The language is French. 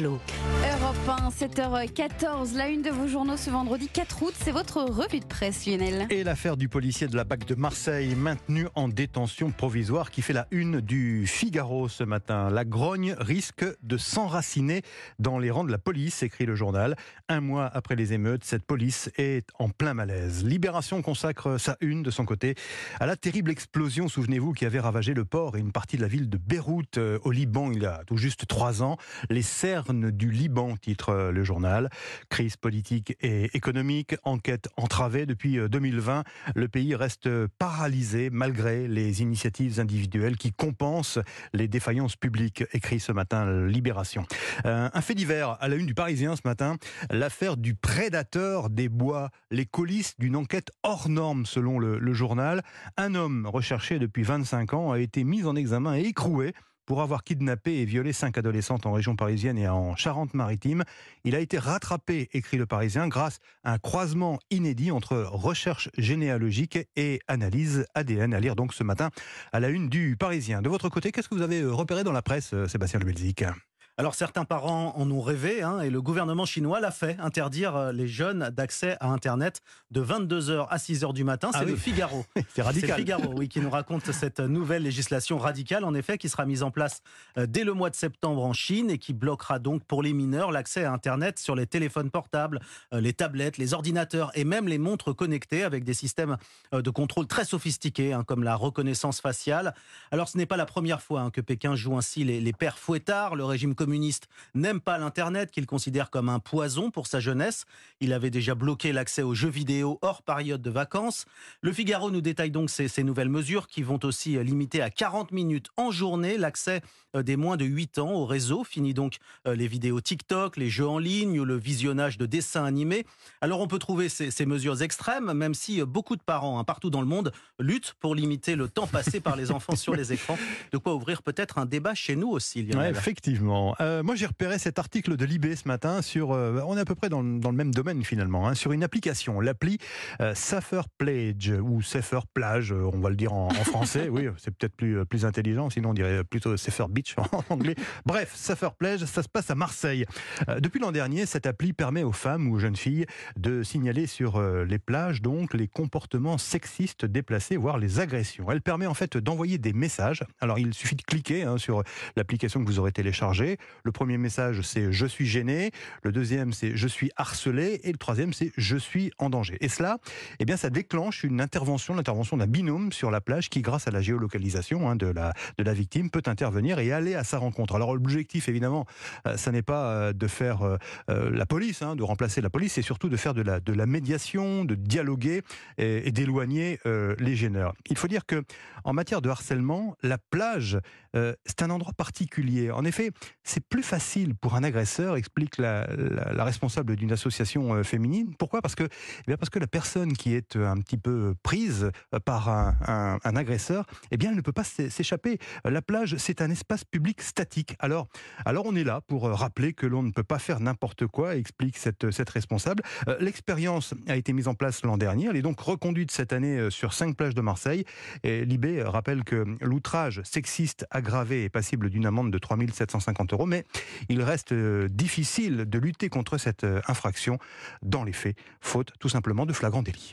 Look. Europe 1, 7h14, la une de vos journaux ce vendredi 4 août, c'est votre revue de presse Lionel. Et l'affaire du policier de la BAC de Marseille maintenu en détention provisoire qui fait la une du Figaro ce matin. La grogne risque de s'enraciner dans les rangs de la police, écrit le journal. Un mois après les émeutes, cette police est en plein malaise. Libération consacre sa une de son côté à la terrible explosion, souvenez-vous, qui avait ravagé le port et une partie de la ville de Beyrouth euh, au Liban il y a tout juste trois ans. Les serres du Liban, titre euh, le journal. Crise politique et économique, enquête entravée depuis 2020. Euh, le pays reste paralysé malgré les initiatives individuelles qui compensent les défaillances publiques, écrit ce matin Libération. Euh, un fait divers à la une du Parisien ce matin, l'affaire du prédateur des bois, les coulisses d'une enquête hors norme selon le, le journal. Un homme recherché depuis 25 ans a été mis en examen et écroué pour avoir kidnappé et violé cinq adolescentes en région parisienne et en Charente-Maritime. Il a été rattrapé, écrit le Parisien, grâce à un croisement inédit entre recherche généalogique et analyse ADN. À lire donc ce matin à la une du Parisien. De votre côté, qu'est-ce que vous avez repéré dans la presse, Sébastien Lebelzik alors certains parents en ont rêvé hein, et le gouvernement chinois l'a fait, interdire euh, les jeunes d'accès à Internet de 22h à 6h du matin. Ah c'est le Figaro. c'est radical. C'est Figaro, oui, qui nous raconte cette nouvelle législation radicale, en effet, qui sera mise en place euh, dès le mois de septembre en Chine et qui bloquera donc pour les mineurs l'accès à Internet sur les téléphones portables, euh, les tablettes, les ordinateurs et même les montres connectées avec des systèmes de contrôle très sophistiqués, hein, comme la reconnaissance faciale. Alors ce n'est pas la première fois hein, que Pékin joue ainsi les, les pères fouettards. Le régime communiste n'aime pas l'Internet, qu'il considère comme un poison pour sa jeunesse. Il avait déjà bloqué l'accès aux jeux vidéo hors période de vacances. Le Figaro nous détaille donc ces, nouvelles mesures qui vont aussi euh, limiter à 40 minutes en journée l'accès euh, des moins de 8 ans au réseau. Fini donc euh, les vidéos TikTok, les jeux en ligne ou le visionnage de dessins animés. Alors on peut trouver ces, ces mesures extrêmes, même si beaucoup de parents hein, partout dans le monde luttent pour limiter le temps passé par les enfants sur les écrans. De quoi ouvrir peut-être un débat chez nous aussi. Ouais, effectivement. Euh, moi, j'ai repéré cet article de Libé ce matin sur. Euh, on est à peu près dans, le même domaine finalement, hein, sur une application, l'appli euh, Safer Pledge ou Safer Plage, on va le dire en, français. oui, c'est peut-être plus plus intelligent. Sinon, on dirait plutôt Safer Beach en anglais. Bref, Safer Pledge, ça se passe à Marseille. depuis l'an dernier, cette appli permet aux femmes ou aux jeunes filles de signaler sur les plages donc les comportements sexistes déplacés, voire les agressions. Elle permet en fait d'envoyer des messages. Alors, il suffit de cliquer hein, sur l'application que vous aurez téléchargée. Le premier message, c'est je suis gêné. Le deuxième, c'est je suis harcelé. Et le troisième, c'est je suis en danger. Et cela, eh bien, ça déclenche une intervention, l'intervention d'un binôme sur la plage qui, grâce à la géolocalisation hein, de, la, de la victime, peut intervenir et aller à sa rencontre. Alors, l'objectif, évidemment, euh, ça n'est pas euh, de faire euh, la police, hein, de remplacer la police, c'est surtout de faire de la, de la médiation, de dialoguer et, et d'éloigner les gêneurs. Il faut dire que, en matière de harcèlement, la plage, c'est un endroit particulier. En effet, c'est plus facile pour un agresseur, explique la, responsable d'une association euh, féminine. Pourquoi? Parce que, eh bien parce que la personne qui est euh, un petit peu prise euh, par un, agresseur, eh bien, elle ne peut pas s'échapper. La plage, c'est un espace public statique. Alors, alors on est là pour rappeler que l'on ne peut pas faire n'importe quoi, explique cette, cette responsable. L'expérience a été mise en place l'an dernier. Elle est donc reconduite cette année sur cinq plages de Marseille. Et Libé rappelle que l'outrage sexiste aggravé est passible d'une amende de 3750 euros, mais il reste euh, difficile de lutter contre cette euh, infraction dans les faits, faute tout simplement de flagrant délit.